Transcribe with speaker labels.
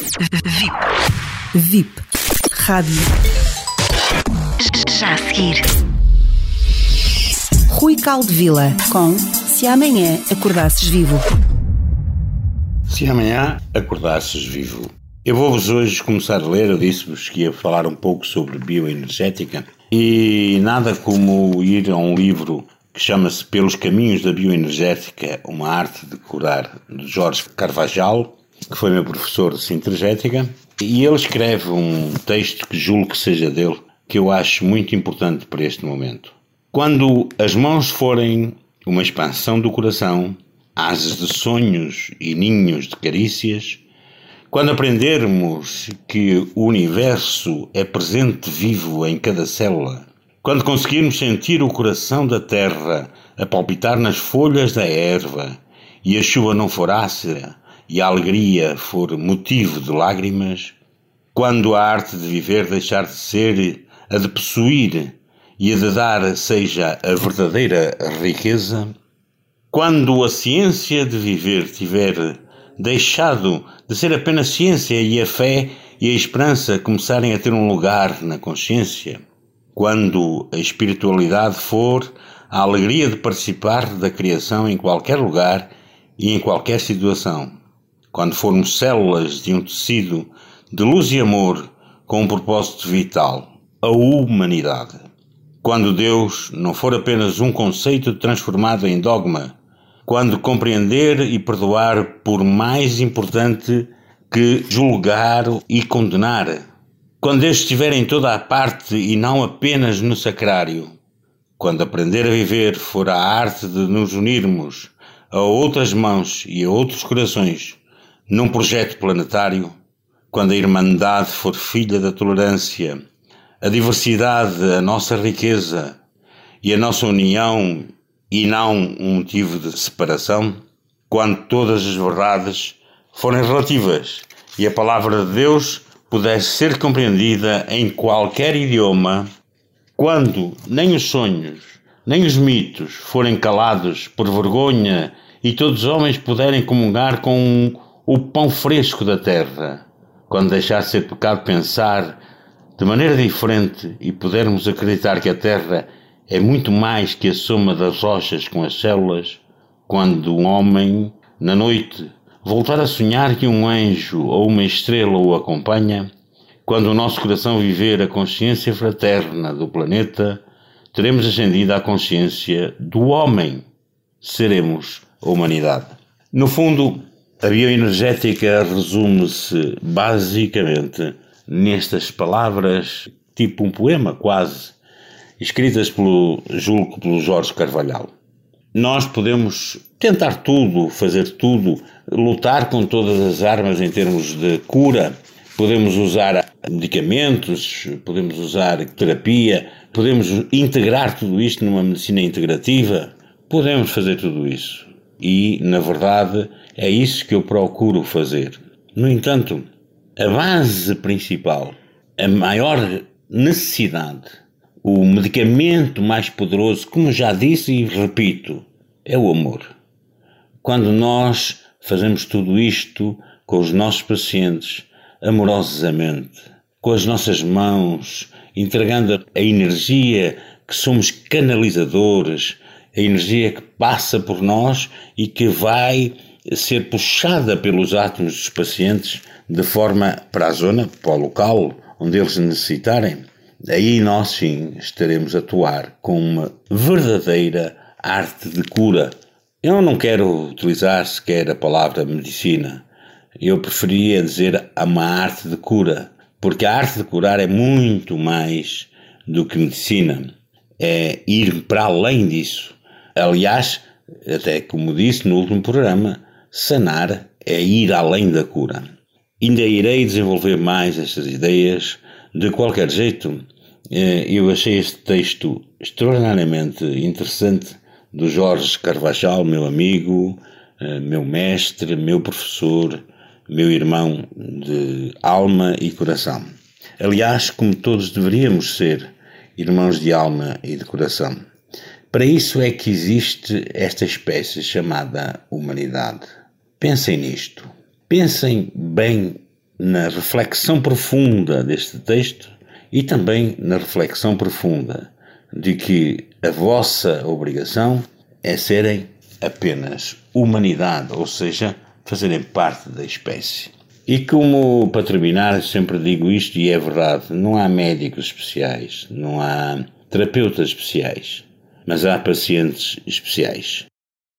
Speaker 1: VIP. VIP. Rádio.
Speaker 2: Já a seguir.
Speaker 1: Rui Caldevila com Se Amanhã Acordasses Vivo.
Speaker 3: Se amanhã acordasses vivo. Eu vou-vos hoje começar a ler, eu disse-vos que ia falar um pouco sobre bioenergética e nada como ir a um livro que chama-se Pelos Caminhos da Bioenergética, uma arte de curar, de Jorge Carvajal, que foi meu professor de sintergética, e ele escreve um texto que julgo que seja dele, que eu acho muito importante para este momento. Quando as mãos forem uma expansão do coração, asas de sonhos e ninhos de carícias, quando aprendermos que o universo é presente vivo em cada célula, quando conseguirmos sentir o coração da terra a palpitar nas folhas da erva e a chuva não for ácida e a alegria for motivo de lágrimas, quando a arte de viver deixar de ser a de possuir e a de dar seja a verdadeira riqueza, quando a ciência de viver tiver deixado de ser apenas ciência e a fé e a esperança começarem a ter um lugar na consciência, quando a espiritualidade for a alegria de participar da criação em qualquer lugar e em qualquer situação, quando formos células de um tecido de luz e amor com um propósito vital, a humanidade. Quando Deus não for apenas um conceito transformado em dogma, quando compreender e perdoar por mais importante que julgar e condenar, quando Deus estiver em toda a parte e não apenas no sacrário, quando aprender a viver for a arte de nos unirmos a outras mãos e a outros corações num projeto planetário, quando a Irmandade for filha da tolerância, a diversidade, a nossa riqueza e a nossa união e não um motivo de separação, quando todas as verdades forem relativas e a palavra de Deus pudesse ser compreendida em qualquer idioma, quando nem os sonhos, nem os mitos forem calados por vergonha e todos os homens puderem comungar com o pão fresco da terra, quando deixar de ser pecado pensar de maneira diferente e pudermos acreditar que a terra é muito mais que a soma das rochas com as células, quando um homem, na noite, voltar a sonhar que um anjo ou uma estrela o acompanha, quando o nosso coração viver a consciência fraterna do planeta, teremos ascendido à consciência do homem. Seremos a humanidade. No fundo, a bioenergética resume-se basicamente nestas palavras, tipo um poema quase, escritas pelo, julgo, pelo Jorge Carvalhal. Nós podemos tentar tudo, fazer tudo, lutar com todas as armas em termos de cura, podemos usar medicamentos, podemos usar terapia, podemos integrar tudo isto numa medicina integrativa, podemos fazer tudo isso. E, na verdade, é isso que eu procuro fazer. No entanto, a base principal, a maior necessidade o medicamento mais poderoso, como já disse e repito, é o amor. Quando nós fazemos tudo isto com os nossos pacientes, amorosamente, com as nossas mãos, entregando a energia que somos canalizadores, a energia que passa por nós e que vai ser puxada pelos átomos dos pacientes de forma para a zona, para o local onde eles necessitarem. Aí nós sim estaremos a atuar com uma verdadeira arte de cura. Eu não quero utilizar sequer a palavra medicina. Eu preferia dizer uma arte de cura, porque a arte de curar é muito mais do que medicina. É ir para além disso. Aliás, até como disse no último programa, sanar é ir além da cura. Ainda irei desenvolver mais estas ideias de qualquer jeito, eh, eu achei este texto extraordinariamente interessante do Jorge Carvajal, meu amigo, eh, meu mestre, meu professor, meu irmão de alma e coração. Aliás, como todos deveríamos ser irmãos de alma e de coração. Para isso é que existe esta espécie chamada humanidade. Pensem nisto. Pensem bem na reflexão profunda deste texto e também na reflexão profunda de que a vossa obrigação é serem apenas humanidade, ou seja, fazerem parte da espécie. E como, para terminar, sempre digo isto e é verdade: não há médicos especiais, não há terapeutas especiais, mas há pacientes especiais.